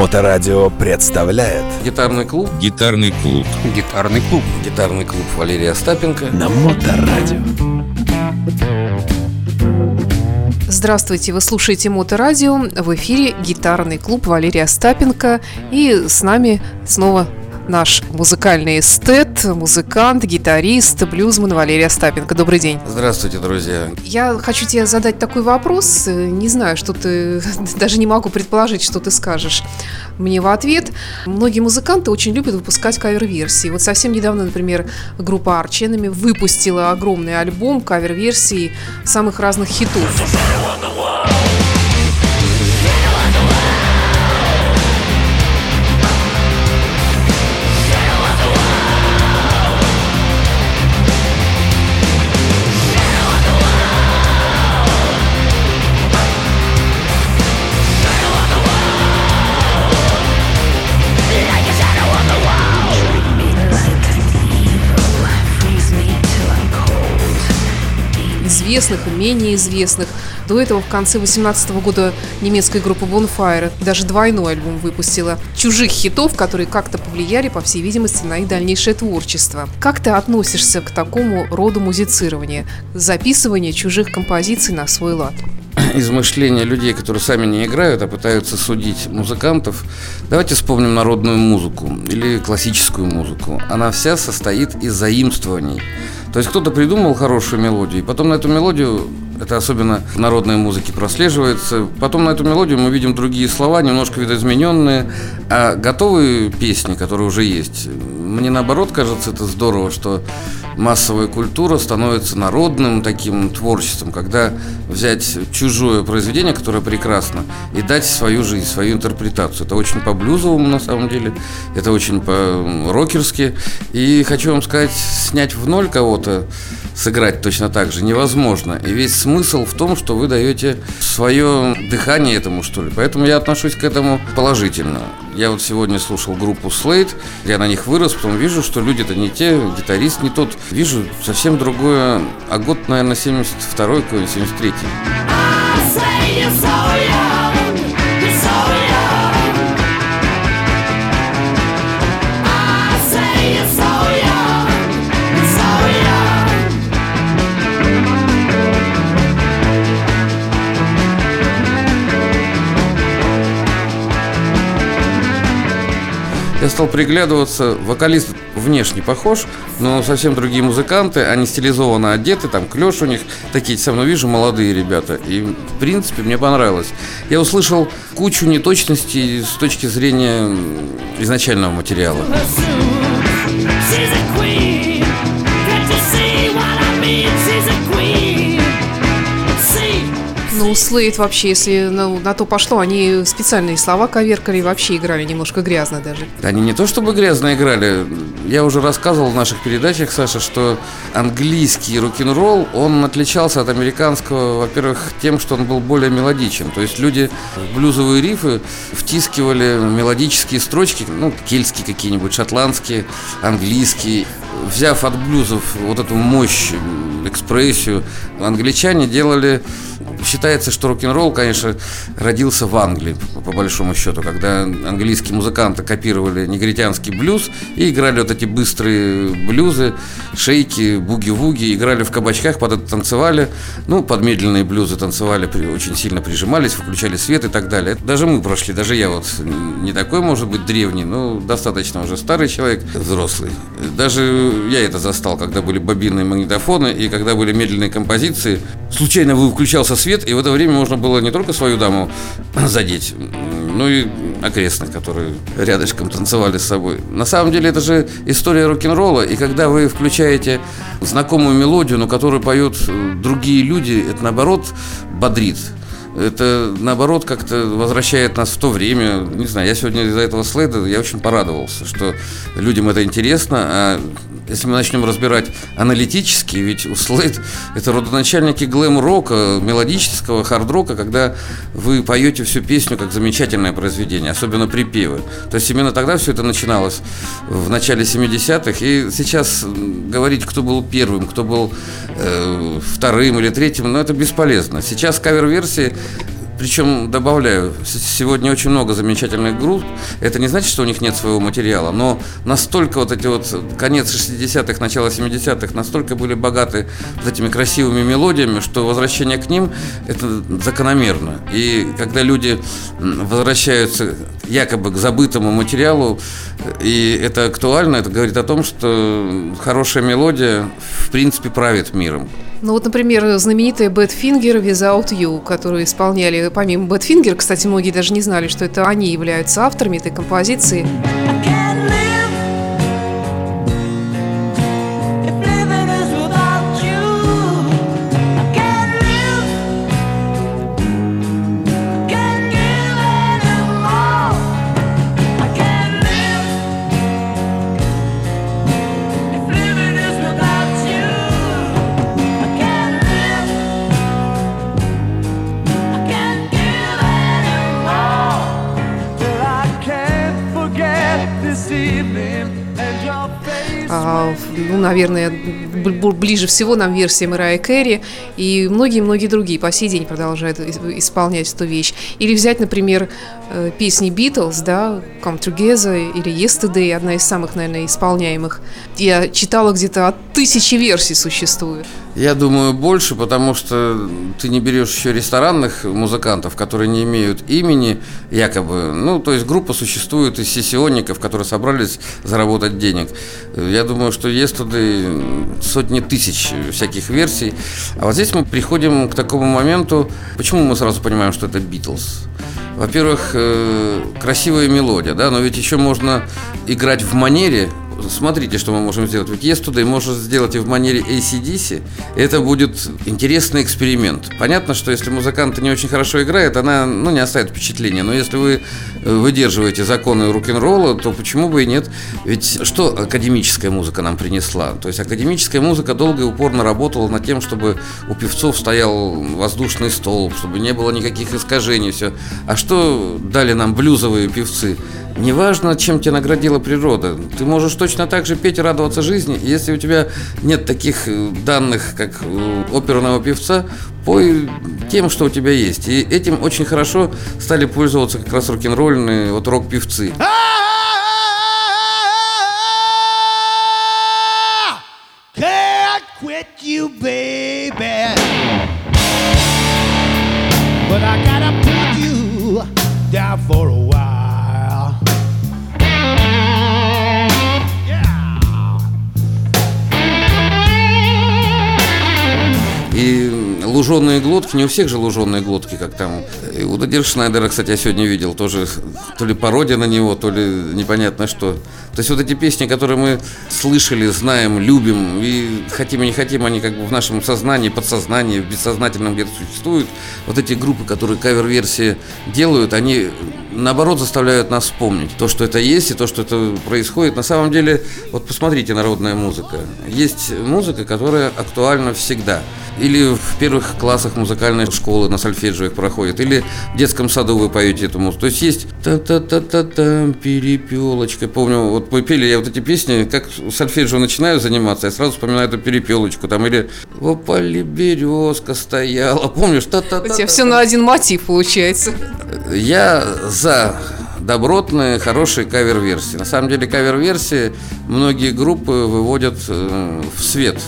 Моторадио представляет Гитарный клуб Гитарный клуб. Гитарный клуб. Гитарный клуб Валерия Остапенко на Моторадио. Здравствуйте, вы слушаете Моторадио. В эфире гитарный клуб Валерия Остапенко. И с нами снова наш музыкальный эстет, музыкант, гитарист, блюзман Валерий Остапенко. Добрый день. Здравствуйте, друзья Я хочу тебе задать такой вопрос. Не знаю, что ты... Даже не могу предположить, что ты скажешь мне в ответ. Многие музыканты очень любят выпускать кавер-версии. Вот совсем недавно, например, группа Enemy выпустила огромный альбом кавер-версий самых разных хитов. Известных и менее известных. До этого в конце 2018 года немецкая группа Bonfire даже двойной альбом выпустила чужих хитов, которые как-то повлияли, по всей видимости, на их дальнейшее творчество. Как ты относишься к такому роду музицирования, записывания чужих композиций на свой лад? измышления людей, которые сами не играют, а пытаются судить музыкантов. Давайте вспомним народную музыку или классическую музыку. Она вся состоит из заимствований. То есть кто-то придумал хорошую мелодию, и потом на эту мелодию это особенно в народной музыке прослеживается. Потом на эту мелодию мы видим другие слова, немножко видоизмененные, а готовые песни, которые уже есть. Мне наоборот кажется это здорово, что массовая культура становится народным таким творчеством, когда взять чужое произведение, которое прекрасно, и дать свою жизнь, свою интерпретацию. Это очень по-блюзовому на самом деле, это очень по-рокерски. И хочу вам сказать, снять в ноль кого-то, сыграть точно так же невозможно. И весь смысл в том, что вы даете свое дыхание этому, что ли. Поэтому я отношусь к этому положительно. Я вот сегодня слушал группу Slate, я на них вырос, потом вижу, что люди-то не те, гитарист не тот. Вижу совсем другое. А год, наверное, 72-й, какой 73-й. Я стал приглядываться, вокалист внешне похож, но совсем другие музыканты, они стилизованно одеты, там клеш у них, такие со мной вижу молодые ребята. И, в принципе, мне понравилось. Я услышал кучу неточностей с точки зрения изначального материала. Ну, Слейд вообще, если ну, на то пошло, они специальные слова коверкали вообще играли немножко грязно даже. Они не то чтобы грязно играли. Я уже рассказывал в наших передачах, Саша, что английский рок-н-ролл, он отличался от американского, во-первых, тем, что он был более мелодичен. То есть люди в блюзовые рифы втискивали мелодические строчки, ну, кельтские какие-нибудь, шотландские, английские. Взяв от блюзов вот эту мощь, экспрессию, англичане делали Считается, что рок-н-ролл, конечно, родился в Англии, по большому счету, когда английские музыканты копировали негритянский блюз и играли вот эти быстрые блюзы, шейки, буги-вуги, играли в кабачках, под это танцевали, ну, под медленные блюзы танцевали, очень сильно прижимались, выключали свет и так далее. Даже мы прошли, даже я вот не такой, может быть, древний, но достаточно уже старый человек, взрослый. Даже я это застал, когда были бобинные магнитофоны и когда были медленные композиции. Случайно выключался свет, и это время можно было не только свою даму задеть, но и окрестных, которые рядышком танцевали с собой. На самом деле это же история рок-н-ролла, и когда вы включаете знакомую мелодию, но которую поют другие люди, это наоборот бодрит это наоборот как-то возвращает нас в то время. Не знаю, я сегодня из-за этого слайда я очень порадовался, что людям это интересно, а если мы начнем разбирать аналитически, ведь у Слейд это родоначальники глэм-рока, мелодического хард-рока, когда вы поете всю песню как замечательное произведение, особенно припевы. То есть именно тогда все это начиналось в начале 70-х. И сейчас говорить, кто был первым, кто был э, вторым или третьим, ну это бесполезно. Сейчас кавер-версии Причем, добавляю, сегодня очень много замечательных групп. Это не значит, что у них нет своего материала, но настолько вот эти вот конец 60-х, начало 70-х настолько были богаты вот этими красивыми мелодиями, что возвращение к ним – это закономерно. И когда люди возвращаются якобы к забытому материалу, и это актуально, это говорит о том, что хорошая мелодия в принципе правит миром. Ну вот, например, знаменитая Badfinger Without You, которую исполняли помимо Badfinger, кстати, многие даже не знали, что это они являются авторами этой композиции. Ну, наверное, ближе всего нам версия Мэрайя Кэрри, и многие-многие другие по сей день продолжают исполнять эту вещь. Или взять, например, э, песни Beatles, да, Come Together или Yesterday, одна из самых, наверное, исполняемых. Я читала где-то от тысячи версий существует. Я думаю, больше, потому что ты не берешь еще ресторанных музыкантов, которые не имеют имени, якобы. Ну, то есть группа существует из сессионников, которые собрались заработать денег. Я думаю, что есть туда сотни тысяч всяких версий. А вот здесь мы приходим к такому моменту, почему мы сразу понимаем, что это Битлз. Во-первых, э, красивая мелодия, да, но ведь еще можно играть в манере, смотрите, что мы можем сделать. Ведь Yesterday можно сделать и в манере ACDC. Это будет интересный эксперимент. Понятно, что если музыкант не очень хорошо играет, она ну, не оставит впечатления. Но если вы э, выдерживаете законы рок-н-ролла, то почему бы и нет? Ведь что академическая музыка нам принесла? То есть академическая музыка долго и упорно работала над тем, чтобы у певцов стоял воздушный столб, чтобы не было никаких искажений, все. А что дали нам блюзовые певцы? Неважно, чем тебя наградила природа, ты можешь точно так же петь и радоваться жизни. Если у тебя нет таких э, данных, как у оперного певца, пой тем, что у тебя есть. И этим очень хорошо стали пользоваться как раз рок-н-ролльные вот рок-певцы. But луженые глотки, не у всех же луженые глотки, как там. И у Дадир Шнайдера, кстати, я сегодня видел, тоже то ли пародия на него, то ли непонятно что. То есть вот эти песни, которые мы слышали, знаем, любим, и хотим и не хотим, они как бы в нашем сознании, подсознании, в бессознательном где-то существуют. Вот эти группы, которые кавер-версии делают, они наоборот заставляют нас вспомнить то, что это есть и то, что это происходит. На самом деле, вот посмотрите народная музыка. Есть музыка, которая актуальна всегда. Или в первых классах музыкальной школы на сольфеджио их проходит, или в детском саду вы поете эту музыку. То есть есть та-та-та-та-та, перепелочка. Помню, вот мы пели я вот эти песни, как сольфеджио начинаю заниматься, я сразу вспоминаю эту перепелочку. Там или в опале березка стояла. Помнишь? Та-та-та. У тебя все на один мотив получается. Я за добротные, хорошие кавер-версии. На самом деле кавер-версии многие группы выводят э, в свет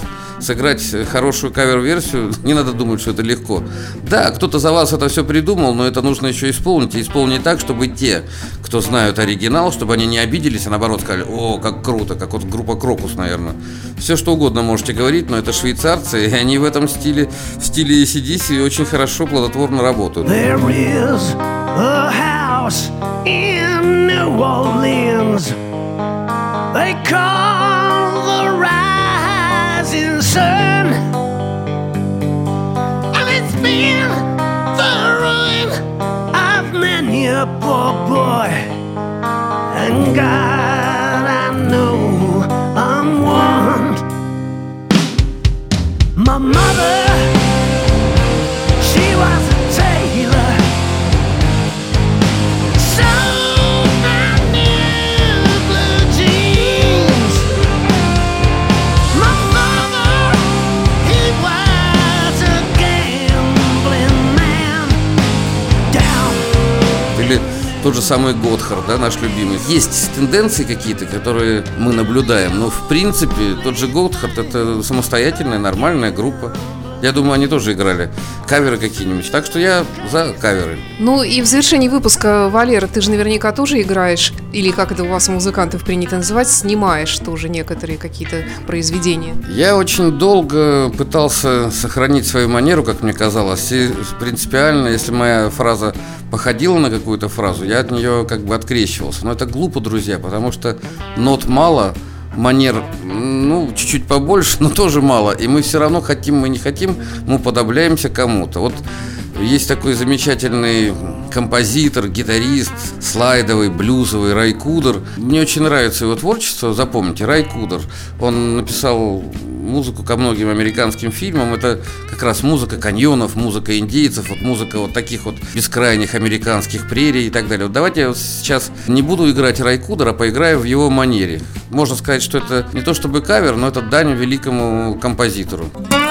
сыграть хорошую кавер-версию, не надо думать, что это легко. Да, кто-то за вас это все придумал, но это нужно еще исполнить. И исполнить так, чтобы те, кто знают оригинал, чтобы они не обиделись, а наоборот сказали, о, как круто, как вот группа Крокус, наверное. Все что угодно можете говорить, но это швейцарцы, и они в этом стиле, в стиле ACDC очень хорошо, плодотворно работают. There is a house in New Orleans. They call the rising sun. And it's been the ruin of many a poor boy. And God, тот же самый Готхард, да, наш любимый. Есть тенденции какие-то, которые мы наблюдаем, но в принципе тот же Готхард это самостоятельная, нормальная группа. Я думаю, они тоже играли каверы какие-нибудь. Так что я за каверы. Ну и в завершении выпуска, Валера, ты же наверняка тоже играешь, или как это у вас у музыкантов принято называть, снимаешь тоже некоторые какие-то произведения. Я очень долго пытался сохранить свою манеру, как мне казалось. И принципиально, если моя фраза походила на какую-то фразу, я от нее как бы открещивался. Но это глупо, друзья, потому что нот мало – манер, ну, чуть-чуть побольше, но тоже мало. И мы все равно хотим, мы не хотим, мы подобляемся кому-то. Вот есть такой замечательный композитор, гитарист, слайдовый, блюзовый Рай Кудер. Мне очень нравится его творчество, запомните, Рай Кудер. Он написал музыку ко многим американским фильмам. Это как раз музыка каньонов, музыка индейцев, вот музыка вот таких вот бескрайних американских прерий и так далее. Вот давайте я сейчас не буду играть Рай Кудер, а поиграю в его манере. Можно сказать, что это не то чтобы кавер, но это дань великому композитору. Гитарный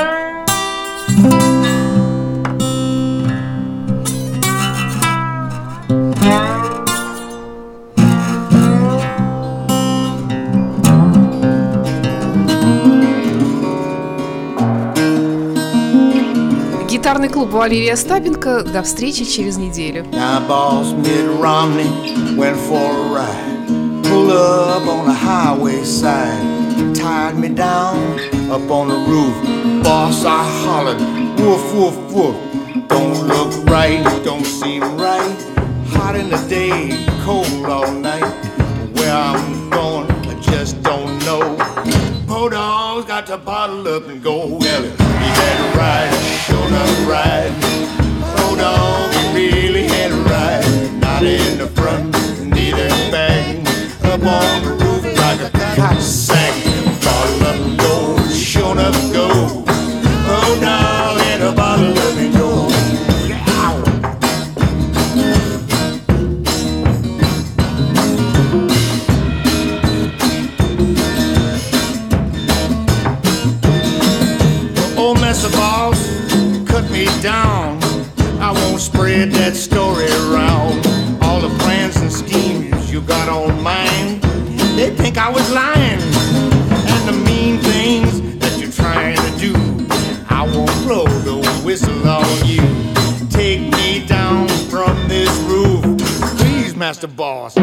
клуб Валерия Остапенко. До встречи через неделю. Now boss Mitt Romney went for a ride. Pulled up on the highway side. Tied me down up on the roof. Boss, I hollered, woof, woof, woof. Don't look right, don't seem right. Hot in the day, cold all night. Where I'm going, I just don't know. Poor dog's got to bottle up and go. Well, he had a ride, he really had a ride. Not in the front, neither back. Up on the roof like a. Bottle up and go, sure enough go. Oh, a bottle up whistle on you. Take me down from this roof, please, Master Boss. The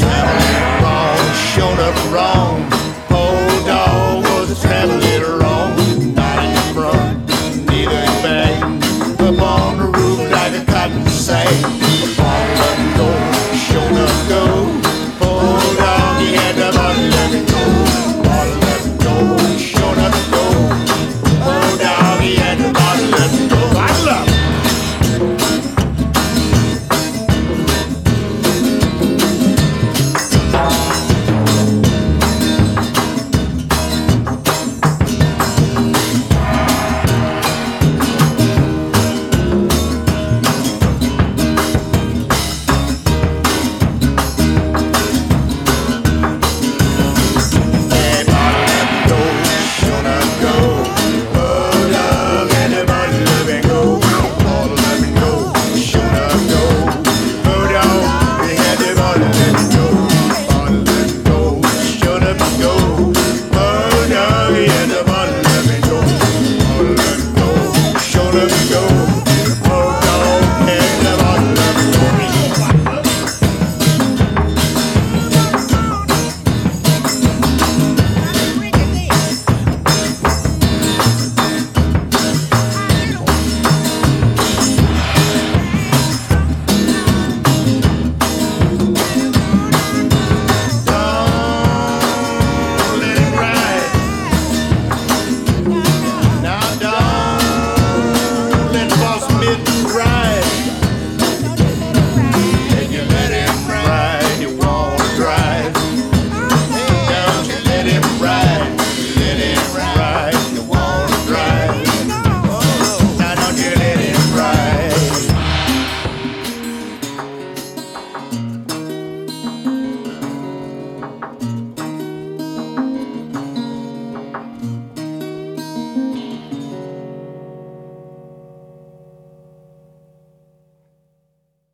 traveling ball showed up wrong.